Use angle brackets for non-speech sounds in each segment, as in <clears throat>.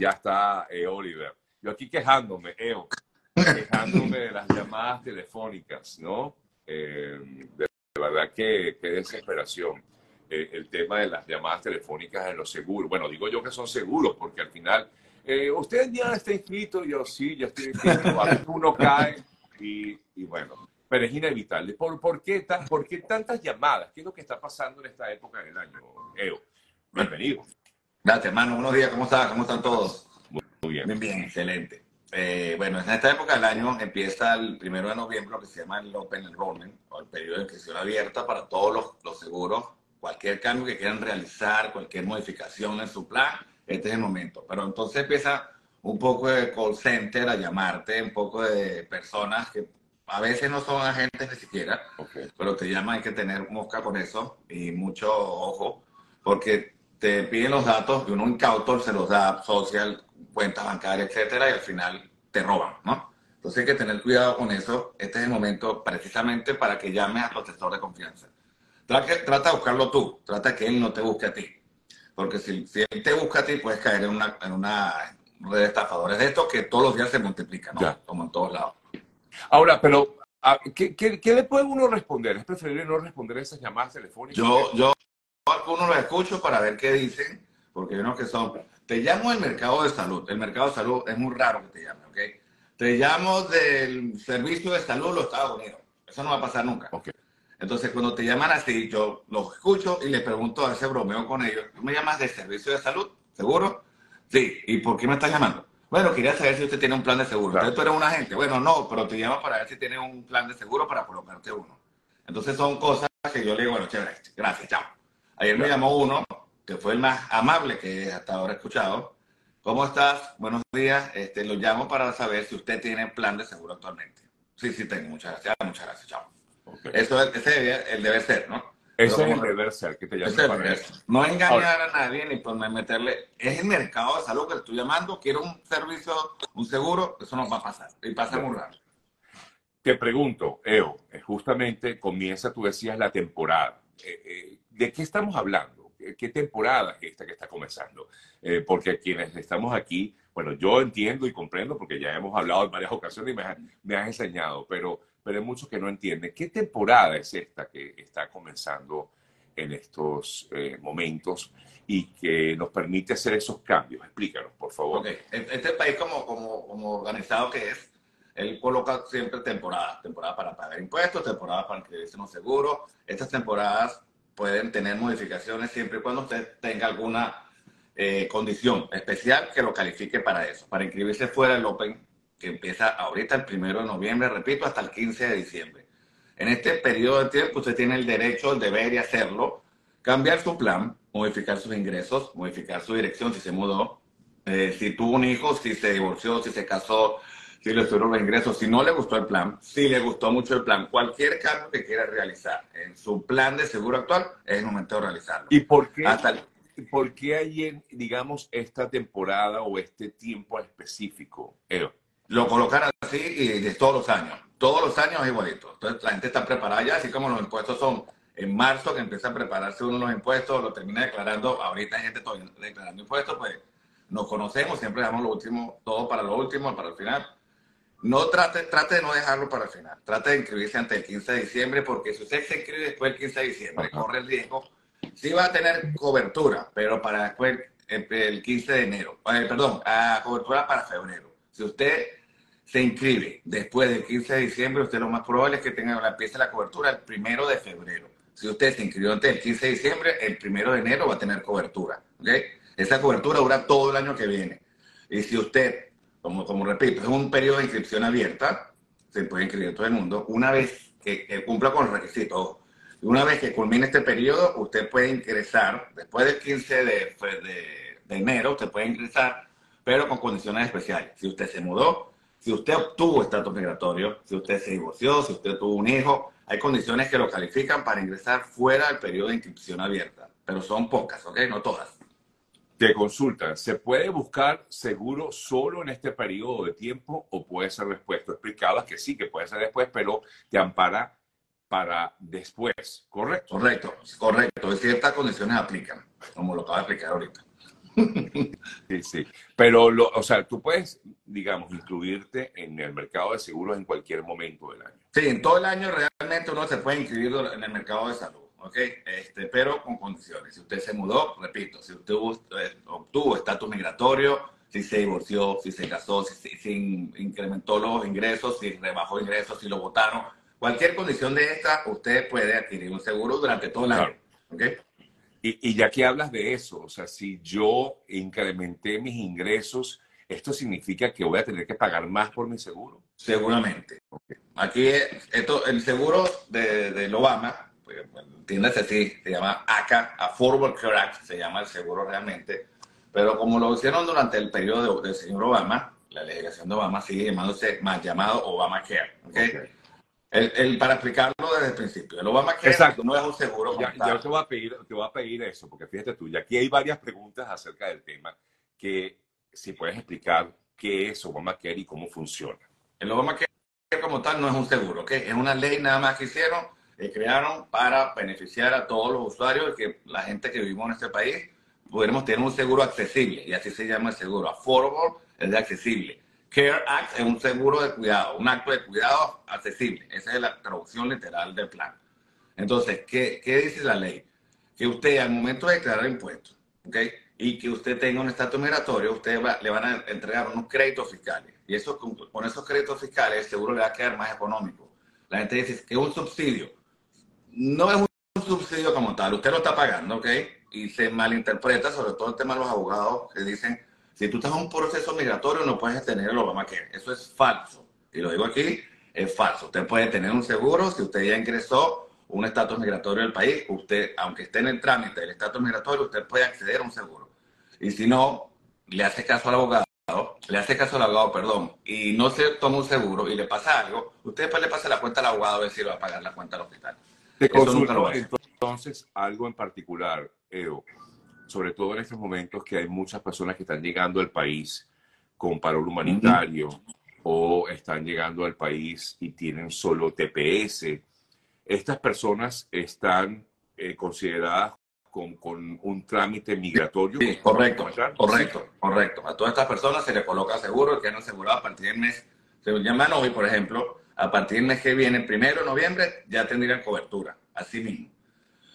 ya está eh, Oliver. Yo aquí quejándome, Eo, quejándome de las llamadas telefónicas, ¿no? Eh, de, verdad que, qué desesperación. Eh, el tema de las llamadas telefónicas en los seguros. Bueno, digo yo que son seguros, porque al final, usted ya está inscrito, yo sí, ya estoy inscrito, uno cae y, y bueno, pero es inevitable. ¿Por, por, qué ¿Por qué tantas llamadas? ¿Qué es lo que está pasando en esta época del año, Eo? Bienvenido. Gracias, hermano. Buenos días. ¿Cómo estás? ¿Cómo están todos? Muy bien. Bien, bien, excelente. Eh, bueno, en esta época del año empieza el primero de noviembre lo que se llama el Open Enrollment, o el periodo de inscripción abierta para todos los, los, seguros. Cualquier cambio que quieran realizar, cualquier modificación en su plan, este es el momento. Pero entonces empieza un poco de call center a llamarte, un poco de personas que a veces no son agentes ni siquiera, pero te llaman, hay que tener mosca con eso y mucho ojo, porque te piden los datos que uno incauto se los da, social, cuentas bancarias, etcétera, y al final te roban, ¿no? Entonces hay que tener cuidado con eso. Este es el momento precisamente para que llames a tu asesor de confianza. Trata, trata de buscarlo tú, trata que él no te busque a ti. Porque si, si él te busca a ti, puedes caer en una, en una red de estafadores de estos que todos los días se multiplican, ¿no? Como en todos lados. Ahora, pero, ah, ¿qué, qué, le puede uno responder? ¿Es preferible no responder esas llamadas telefónicas? Yo, yo algunos los escucho para ver qué dicen, porque hay unos que son, te llamo del mercado de salud. El mercado de salud es muy raro que te llame, ¿ok? Te llamo del servicio de salud de los Estados Unidos. Eso no va a pasar nunca. Okay. Entonces, cuando te llaman así, yo los escucho y les pregunto a ese bromeo con ellos. ¿Tú me llamas del servicio de salud? ¿Seguro? Sí. ¿Y por qué me estás llamando? Bueno, quería saber si usted tiene un plan de seguro. Entonces tú eres un agente. Bueno, no, pero te llamo para ver si tienes un plan de seguro para colocarte uno. Entonces son cosas que yo le digo, bueno, chévere, gracias, chao. Ayer me llamó uno, que fue el más amable que hasta ahora he escuchado. ¿Cómo estás? Buenos días. Este, lo llamo para saber si usted tiene plan de seguro actualmente. Sí, sí tengo. Muchas gracias. Muchas gracias. Chao. Eso es, ese el debe ser, ¿no? Eso es el deber ser, que te llame No engañar a nadie ni por meterle. Es el mercado de salud que le estoy llamando. Quiero un servicio, un seguro. Eso no va a pasar. Y pasa muy raro. Te pregunto, Eo, eh, justamente comienza, tú decías, la temporada. Eh, eh, ¿De qué estamos hablando? ¿Qué temporada es esta que está comenzando? porque quienes estamos aquí, bueno, yo entiendo y comprendo porque ya hemos hablado en varias ocasiones y me, me has enseñado, pero pero hay muchos que no entienden. ¿Qué temporada es esta que está comenzando en estos eh, momentos y que nos permite hacer esos cambios? Explícanos, por favor. Okay. Este país, como, como, como organizado que es, él coloca siempre temporadas, temporadas para pagar impuestos, temporadas para inscribirse en un seguro. Estas temporadas pueden tener modificaciones siempre y cuando usted tenga alguna eh, condición especial que lo califique para eso. Para inscribirse fuera del Open que empieza ahorita el primero de noviembre, repito, hasta el 15 de diciembre. En este periodo de tiempo usted tiene el derecho, el deber de hacerlo, cambiar su plan, modificar sus ingresos, modificar su dirección si se mudó, eh, si tuvo un hijo, si se divorció, si se casó, si le subieron los ingresos, si no le gustó el plan, si le gustó mucho el plan, cualquier cambio que quiera realizar en su plan de seguro actual, es el momento de realizarlo. ¿Y por qué, ¿por qué hay, digamos, esta temporada o este tiempo específico? lo colocan así y de todos los años. Todos los años es igualito. Entonces la gente está preparada ya, así como los impuestos son en marzo que empieza a prepararse uno los impuestos, lo termina declarando, ahorita hay gente todavía declarando impuestos, pues nos conocemos, siempre dejamos lo último, todo para lo último, para el final. No trate, trate de no dejarlo para el final, trate de inscribirse antes del 15 de diciembre, porque si usted se inscribe después del 15 de diciembre, corre el riesgo, sí va a tener cobertura, pero para después el 15 de enero, eh, perdón, a cobertura para febrero. Si usted se inscribe después del 15 de diciembre, usted lo más probable es que tenga la pieza de la cobertura el primero de febrero. Si usted se inscribió antes del 15 de diciembre, el primero de enero va a tener cobertura. ¿okay? Esa cobertura dura todo el año que viene. Y si usted, como, repito, es un periodo de inscripción abierta, se puede inscribir todo el mundo, una vez que, cumpla con los requisitos, una vez que culmine este periodo, usted puede ingresar, después del 15 de, de, de enero, usted puede ingresar, pero con condiciones especiales. Si usted se mudó, si usted obtuvo estatus migratorio, si usted se divorció, si usted tuvo un hijo, hay condiciones que lo califican para ingresar fuera del periodo de inscripción abierta, pero son pocas, ¿ok? No todas. Te consultan, ¿se puede buscar seguro solo en este periodo de tiempo o puede ser después? Tú explicabas que sí, que puede ser después, pero te ampara para después, ¿correcto? Correcto, correcto. Ciertas condiciones aplican, como lo acabo de explicar ahorita. Sí, sí. Pero, lo, o sea, tú puedes, digamos, incluirte en el mercado de seguros en cualquier momento del año. Sí, en todo el año realmente uno se puede inscribir en el mercado de salud, ¿ok? Este, pero con condiciones. Si usted se mudó, repito, si usted eh, obtuvo estatus migratorio, si se divorció, si se casó, si, si, incrementó los ingresos, si rebajó ingresos, si lo votaron, cualquier condición de esta, usted puede adquirir un seguro durante todo el año, ¿ok? Y, ya que hablas de eso, o sea, si yo incrementé mis ingresos, ¿esto significa que voy a tener que pagar más por mi seguro? Seguramente. Aquí, esto, el seguro de, del Obama, entiéndase así, se llama ACA, Affordable Care Act, se llama el seguro realmente, pero como lo hicieron durante el periodo del señor Obama, la legislación de Obama sigue llamándose más llamado Obamacare. ¿okay? okay. El, para explicarlo desde el principio, el Obamacare Exacto. no es un seguro. Ya, ya, te, voy a pedir, te voy a pedir eso, porque fíjate tú, y aquí hay varias preguntas acerca del tema que si puedes explicar qué es Obamacare y cómo funciona. El Obamacare como tal no es un seguro, ¿ok? Es una ley nada más que hicieron, que crearon para beneficiar a todos los usuarios y que la gente que vivimos en este país pudiéramos tener un seguro accesible, y así se llama el seguro. Affordable es de accesible. Care Act es un seguro de cuidado, un acto de cuidado accesible. Esa es la traducción literal del plan. Entonces, ¿qué, qué dice la ley? Que usted al momento de declarar impuestos, ¿ok? Y que usted tenga un estatus migratorio, usted le van a entregar unos créditos fiscales. Y eso, con, esos créditos fiscales, el seguro le va a quedar más económico. La gente dice que es un subsidio. No es un subsidio como tal, usted lo está pagando, ¿ok? Y se malinterpreta, sobre todo el tema de los abogados que dicen si tú estás en un proceso migratorio, no puedes tener el Obamacare. Eso es falso. Y lo digo aquí, es falso. Usted puede tener un seguro si usted ya ingresó un estatus migratorio del país. Usted, aunque esté en el trámite del estatus migratorio, usted puede acceder a un seguro. Y si no, le hace caso al abogado, le hace caso al abogado, perdón, y no se toma un seguro y le pasa algo, usted después le pasa la cuenta al abogado a ver si le va a pagar la cuenta al hospital. Te consulto, entonces algo en particular, Edo sobre todo en estos momentos que hay muchas personas que están llegando al país con paro humanitario o están llegando al país y tienen solo TPS. Estas personas están eh, consideradas con, con, un trámite migratorio. Sí, correcto, correcto, correcto. A todas estas personas se les coloca seguro, que han asegurado a partir del mes, se llaman hoy, por ejemplo, a partir del mes que viene, primero de noviembre, ya tendrían cobertura, así mismo.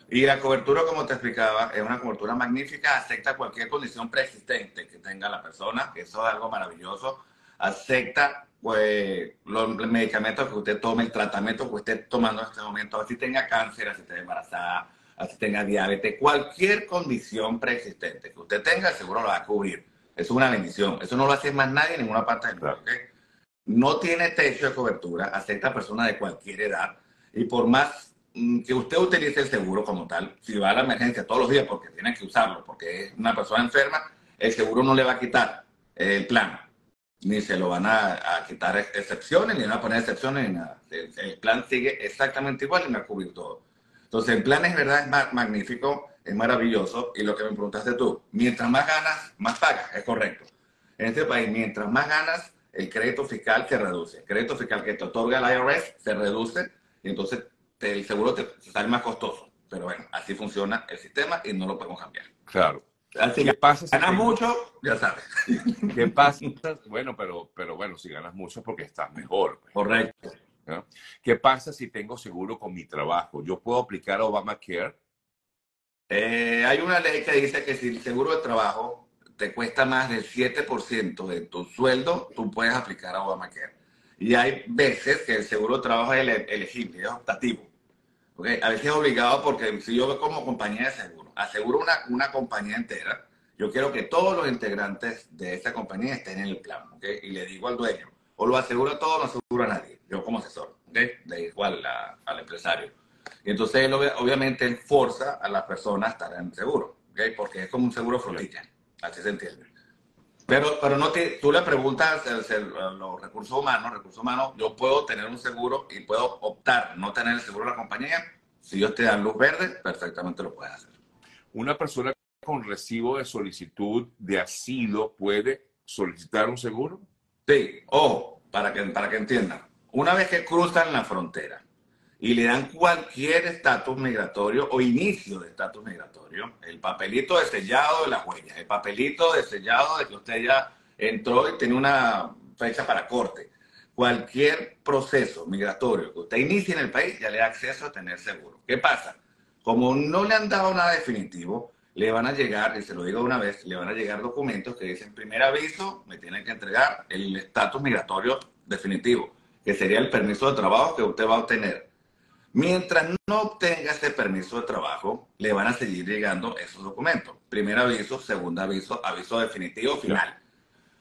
Y la cobertura, como te explicaba, es una cobertura magnífica, acepta cualquier condición preexistente que tenga la persona, que eso es algo maravilloso. Acepta pues, los medicamentos que usted tome, el tratamiento que usted esté tomando en este momento, así tenga cáncer, así esté embarazada, así tenga diabetes, cualquier condición preexistente que usted tenga, seguro lo va a cubrir. Es una bendición. Eso no lo hace más nadie en ninguna parte del mundo. No tiene techo de cobertura, acepta personas de cualquier edad y por más Mm, que usted utilice el seguro como tal, si va a la emergencia todos los días porque tiene que usarlo, porque es una persona enferma, el seguro no le va a quitar el plan, ni se lo van a, quitar excepciones, ni van a poner excepciones, ni nada. El, plan sigue exactamente igual y va a cubrir todo. Entonces, el plan es verdad, es magnífico, es maravilloso, y lo que me preguntaste tú, mientras más ganas, más pagas, es correcto. En este país, mientras más ganas, el crédito fiscal se reduce. El crédito fiscal que te otorga el IRS se reduce, y entonces el seguro te sale más costoso. Pero bueno, así funciona el sistema y no lo podemos cambiar. Claro. Así ¿Qué pasa si ganas mucho, ya sabes. ¿Qué pasa? Bueno, pero, pero bueno, si ganas mucho porque estás mejor. Pues. Correcto. ¿Qué pasa si tengo seguro con mi trabajo? ¿Yo puedo aplicar Obamacare? Eh, hay una ley que dice que si el seguro de trabajo te cuesta más del 7% de tu sueldo, tú puedes aplicar a Obamacare. Y hay veces que el seguro de trabajo es elegible, es optativo. ¿okay? A veces es obligado porque si yo como compañía de seguro, aseguro una, una compañía entera, yo quiero que todos los integrantes de esa compañía estén en el plan. ¿okay? Y le digo al dueño, o lo aseguro todo o no aseguro a nadie, yo como asesor, ¿okay? de igual al empresario. Y entonces él, obviamente él forza a las personas a estar en el seguro, ¿okay? porque es como un seguro flotilla, así se entiende. Pero, pero no te, tú le preguntas a los recursos humanos, recursos humanos, yo puedo tener un seguro y puedo optar no tener el seguro de la compañía. Si ellos te dan luz verde, perfectamente lo puedes hacer. Una persona con recibo de solicitud de asilo puede solicitar un seguro? Sí, ojo, para que, para que entiendan. Una vez que cruzan la frontera y le dan cualquier estatus migratorio o inicio de estatus migratorio, el papelito de sellado de las huellas, el papelito de sellado de que usted ya entró y tiene una fecha para corte. Cualquier proceso migratorio que usted inicie en el país ya le da acceso a tener seguro. ¿Qué pasa? Como no le han dado nada definitivo, le van a llegar, y se lo digo una vez, le van a llegar documentos que dicen, primer aviso, me tienen que entregar el estatus migratorio definitivo, que sería el permiso de trabajo que usted va a obtener. Mientras no obtenga ese permiso de trabajo, le van a seguir llegando esos documentos. Primer aviso, segundo aviso, aviso definitivo, final.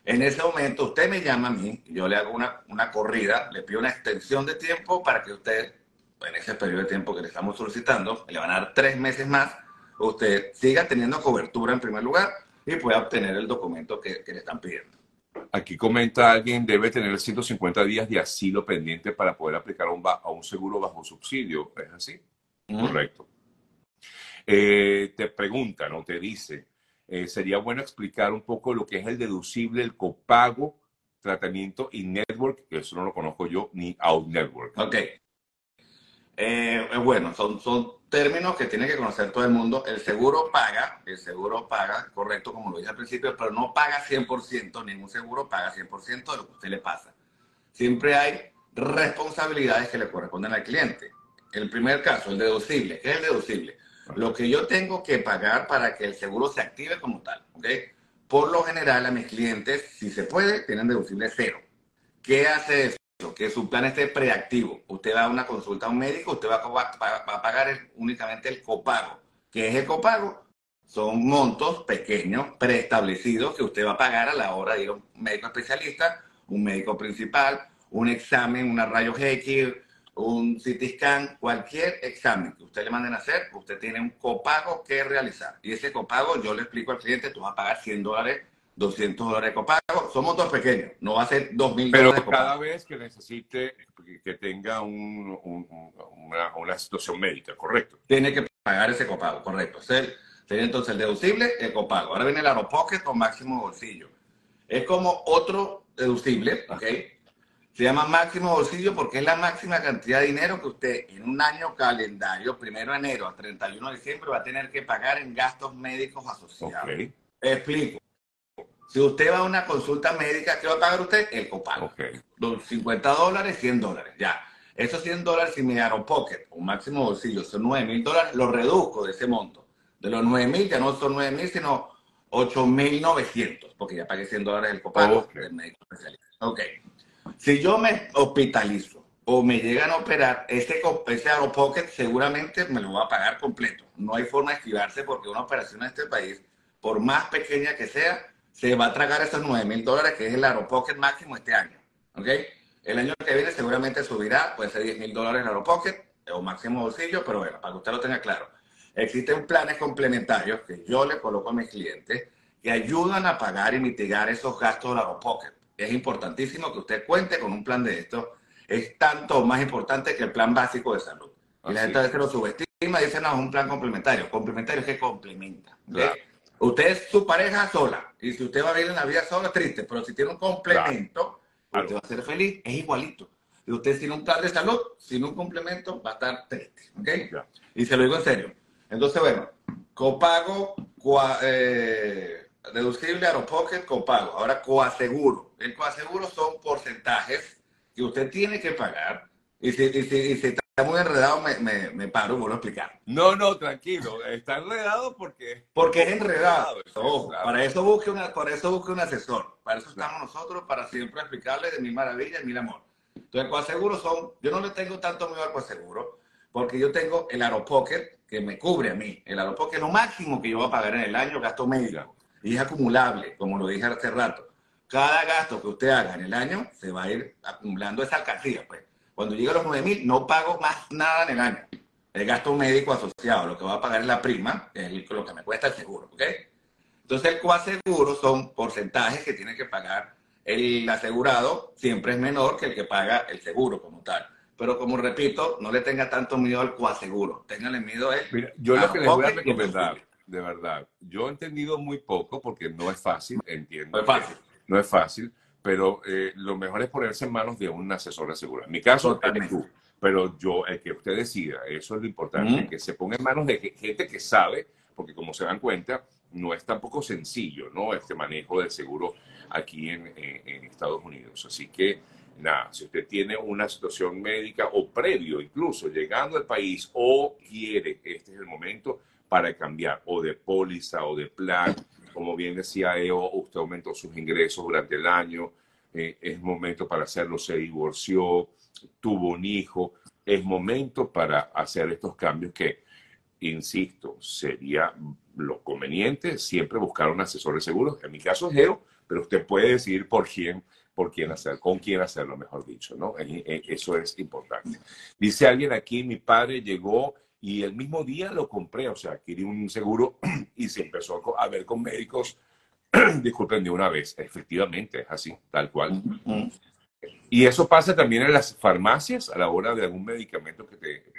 En ese momento usted me llama a mí, yo le hago una, una corrida, le pido una extensión de tiempo para que usted, en ese periodo de tiempo que le estamos solicitando, le van a dar tres meses más, usted siga teniendo cobertura en primer lugar y pueda obtener el documento que, que le están pidiendo. Aquí comenta alguien, debe tener 150 días de asilo pendiente para poder aplicar a un, a un seguro bajo subsidio. ¿Es así? Correcto. Eh, te pregunta, ¿no? Te dice, eh, sería bueno explicar un poco lo que es el deducible, el copago, tratamiento y network, que eso no lo conozco yo, ni out network. Ok. Eh, bueno, son, son términos que tiene que conocer todo el mundo. El seguro paga, el seguro paga, correcto, como lo dije al principio, pero no paga 100%, ningún seguro paga 100% de lo que a usted le pasa. Siempre hay responsabilidades que le corresponden al cliente. El primer caso, el deducible. ¿Qué es el deducible? Lo que yo tengo que pagar para que el seguro se active como tal. ¿ok? Por lo general, a mis clientes, si se puede, tienen deducible cero. ¿Qué hace eso? Que su plan esté preactivo. Usted va a una consulta a un médico, usted va a, pagar únicamente el copago. ¿Qué es el copago? Son montos pequeños, preestablecidos, que usted va a pagar a la hora de ir a un médico especialista, un médico principal, un examen, una rayos X, un CT scan, cualquier examen que usted le manden a hacer, usted tiene un copago que realizar. Y ese copago, yo le explico al cliente, tú vas a pagar 100 dólares 200 dólares de copago. Somos dos pequeños, no va a ser 2.000 dólares. Pero cada vez que necesite que tenga un, una, una, situación médica, ¿correcto? Tiene que pagar ese copago, correcto. Sería entonces el deducible, el copago. Ahora viene el aeropocket con máximo bolsillo. Es como otro deducible, ¿ok? Se llama máximo bolsillo porque es la máxima cantidad de dinero que usted en un año calendario, primero de enero a 31 de diciembre, va a tener que pagar en gastos médicos asociados. Explico. Si usted va a una consulta médica, ¿qué va a pagar usted? El copago. Okay. 50 dólares, 100 dólares, ya. Esos 100 dólares, si me dieron pocket, un máximo bolsillo, son 9 mil dólares, lo reduzco de ese monto. De los 9 mil, ya no son 9 mil, sino 8 mil 900, porque ya pagué 100 dólares el copago del médico especialista. Ok. Si yo me hospitalizo o me llegan a operar, ese, ese Pocket seguramente me lo va a pagar completo. No hay forma de esquivarse porque una operación en este país, por más pequeña que sea, se va a tragar esos 9 mil dólares, que es el Aeropocket máximo este año. ¿Ok? El año que viene seguramente subirá, puede ser 10 mil dólares el Aeropocket o máximo bolsillo, pero bueno, para que usted lo tenga claro. Existen planes complementarios que yo le coloco a mis clientes que ayudan a pagar y mitigar esos gastos del Aeropocket. Es importantísimo que usted cuente con un plan de esto. Es tanto más importante que el plan básico de salud. Y la gente a veces lo subestima y dice, no, es un plan complementario. Complementario es que complementa. Usted es su pareja sola. Y si usted va a vivir en la vida sola, triste. Pero si tiene un complemento, usted va a ser feliz. Es igualito. Y usted sin un plan de salud, sin un complemento, va a estar triste. ¿Ok? Y se lo digo en serio. Entonces, bueno, copago, eh, deducible, aeropocket, copago. Ahora, coaseguro. El coaseguro son porcentajes que usted tiene que pagar. Y si, y si, y si está muy enredado, me, me, me paro y vuelvo a explicar. No, no, tranquilo. Está enredado porque... Porque es enredado. para, eso busque una, para eso busque un asesor. Para eso estamos nosotros, para siempre explicarle de mi maravilla y mi amor. Entonces, coaseguro son... Yo no le tengo tanto miedo al coaseguro porque yo tengo el Aeropocket que me cubre a mí. El Aeropocket es lo máximo que yo voy a pagar en el año, gasto medio. Y es acumulable, como lo dije hace rato. Cada gasto que usted haga en el año se va a ir acumulando esa alcancía, pues. Cuando llegue a los 9 mil, no pago más nada en el año. El gasto médico asociado, lo que va a pagar es la prima, que es lo que me cuesta el seguro, ¿ok? Entonces, el coaseguro son porcentajes que tiene que pagar el asegurado, siempre es menor que el que paga el seguro como tal. Pero como repito, no le tenga tanto miedo al coaseguro, téngale miedo a él. Mira, yo lo que les voy a recomendar, de verdad, yo he entendido muy poco porque no es fácil, entiendo. No es fácil. No es fácil pero eh, lo mejor es ponerse en manos de un asesor de seguridad. En mi caso, eres tú. pero yo, el que usted decida, eso es lo importante, que se ponga en manos de gente que sabe, porque como se dan cuenta, no es tampoco sencillo, ¿no? Este manejo del seguro aquí en, en, Estados Unidos. Así que, nada, si usted tiene una situación médica o previo, incluso llegando al país, o quiere, este es el momento para cambiar o de póliza o de plan. Como bien decía Eo, usted aumentó sus ingresos durante el año, eh, es momento para hacerlo, se divorció, tuvo un hijo, es momento para hacer estos cambios que, insisto, sería lo conveniente siempre buscar un asesor de seguros. En mi caso es Geo, pero usted puede decidir por quién, por quién hacer, con quién hacerlo, mejor dicho, ¿no? Eso es importante. Dice alguien aquí, mi padre llegó y el mismo día lo compré, o sea, adquirí un seguro <clears throat> y se empezó a ver con médicos, <clears throat> disculpen, de una vez. Efectivamente, es así, tal cual. Y eso pasa también en las farmacias a la hora de algún medicamento que te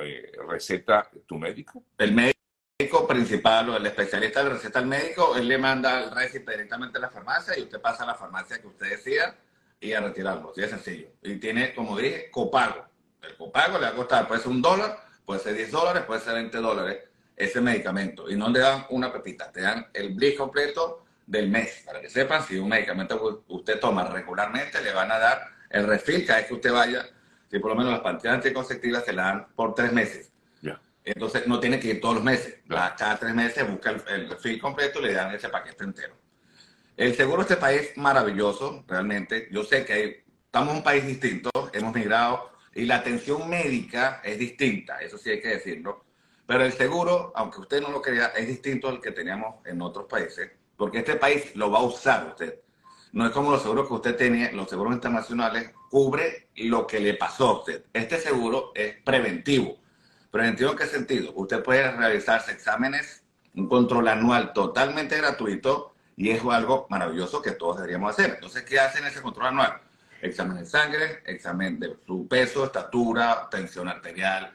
eh, receta tu médico. El médico principal o el especialista le receta al médico, él le manda el receta directamente a la farmacia y usted pasa a la farmacia que usted decida y a retirarlo. Así de sencillo. Y tiene, como dije, copago. El copago le va a costar, puede ser un dólar, puede ser 10 dólares, puede ser 20 dólares ese medicamento. Y no le dan una pepita, te dan el blitz completo del mes. Para que sepan, si un medicamento usted toma regularmente, le van a dar el refil cada vez que usted vaya. Si por lo menos las pantallas anticonceptivas se la dan por tres meses entonces no tiene que ir todos los meses. Cada tres meses busca el, el completo y le dan ese paquete entero. El seguro de este país maravilloso, realmente. Yo sé que estamos en un país distinto, hemos migrado y la atención médica es distinta, eso sí hay que decirlo. Pero el seguro, aunque usted no lo crea, es distinto al que teníamos en otros países, porque este país lo va a usar usted. No es como los seguros que usted tiene, los seguros internacionales cubre lo que le pasó a usted. Este seguro es preventivo. ¿Preventivo en qué sentido? Usted puede realizarse exámenes, un control anual totalmente gratuito y es algo maravilloso que todos deberíamos hacer. Entonces, ¿qué hacen ese control anual? Examen de sangre, examen de su peso, estatura, tensión arterial,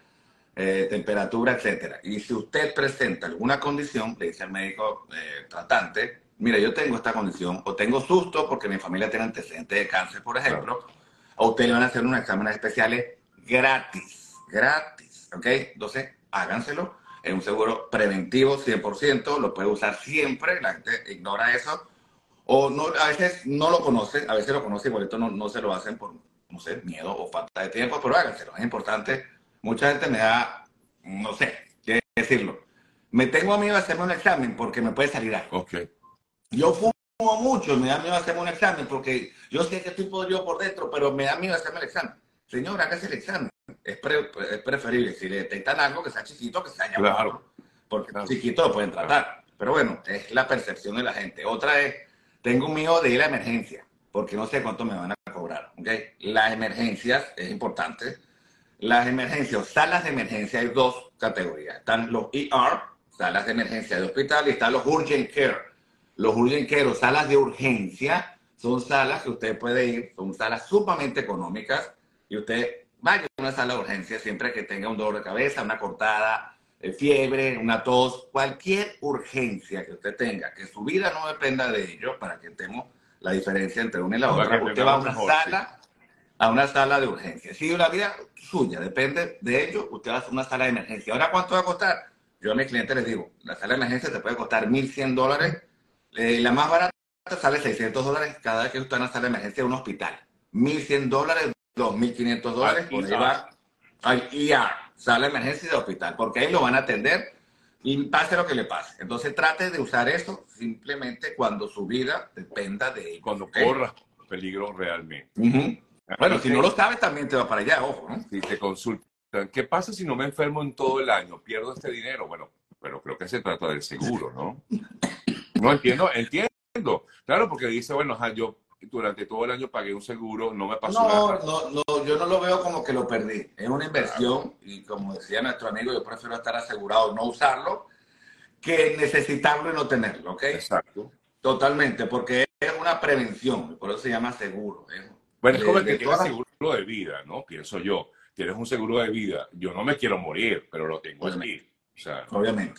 eh, temperatura, etcétera. Y si usted presenta alguna condición, le dice al médico eh, tratante, mira, yo tengo esta condición, o tengo susto porque mi familia tiene antecedentes de cáncer, por ejemplo, a usted le van a hacer unos exámenes especiales gratis, gratis ¿Ok? Entonces, háganselo. Es un seguro preventivo 100%, lo puede usar siempre, la gente ignora eso. O no, a veces no lo conoce, a veces lo conoce y por esto no, no se lo hacen por, no sé, miedo o falta de tiempo, pero háganselo, es importante. Mucha gente me da, no sé, qué decirlo. Me tengo miedo a hacerme un examen porque me puede salir algo. Okay. Yo fumo mucho, me da miedo a hacerme un examen porque yo sé que estoy yo por dentro, pero me da miedo hacerme el examen. Señor, hágase el examen es, preferible, si le detectan algo, que sea chiquito, que sea claro. porque chiquito lo pueden tratar. Pero bueno, es la percepción de la gente. Otra es, tengo miedo de ir a emergencia, porque no sé cuánto me van a cobrar. ¿okay? Las emergencias, es importante, las emergencias o salas de emergencia hay dos categorías. Están los ER, salas de emergencia de hospital, y están los urgent care. Los urgent care o salas de urgencia son salas que usted puede ir, son salas sumamente económicas y usted vaya a una sala de urgencia siempre que tenga un dolor de cabeza, una cortada, fiebre, una tos, cualquier urgencia que usted tenga, que su vida no dependa de ello, para que tengamos la diferencia entre una y la otra. Usted va a una sala, a una sala de urgencia. Si la vida suya depende de ello, usted va a una sala de emergencia. Ahora, ¿cuánto va a costar? Yo a mis clientes les digo, la sala de emergencia te puede costar 1.100 dólares. Eh, la más barata sale 600 dólares cada vez que usted está en una sala de emergencia de un hospital. 1.100 dólares 2.500 dólares por llevar al IR, sala de emergencia de hospital, porque ahí lo van a atender y pase lo que le pase. Entonces trate de usar esto simplemente cuando su vida dependa de Cuando corra peligro realmente. Bueno, si no lo sabes, también te va para allá, ojo. ¿no? Si te consultan, ¿qué pasa si no me enfermo en todo el año? ¿Pierdo este dinero? Bueno, pero creo que se trata del seguro, ¿no? No entiendo, entiendo. Claro, porque dice, bueno, yo durante todo el año pagué un seguro, no me pasó nada. No, no, yo no lo veo como que lo perdí. Es una inversión y como decía nuestro amigo, yo prefiero estar asegurado, no usarlo, que necesitarlo y no tenerlo, ¿ok? Exacto. Totalmente, porque es una prevención, por eso se llama seguro. Bueno, es como el que tiene seguro de vida, ¿no? Pienso yo. Tienes un seguro de vida. Yo no me quiero morir, pero lo tengo Obviamente. O sea, Obviamente.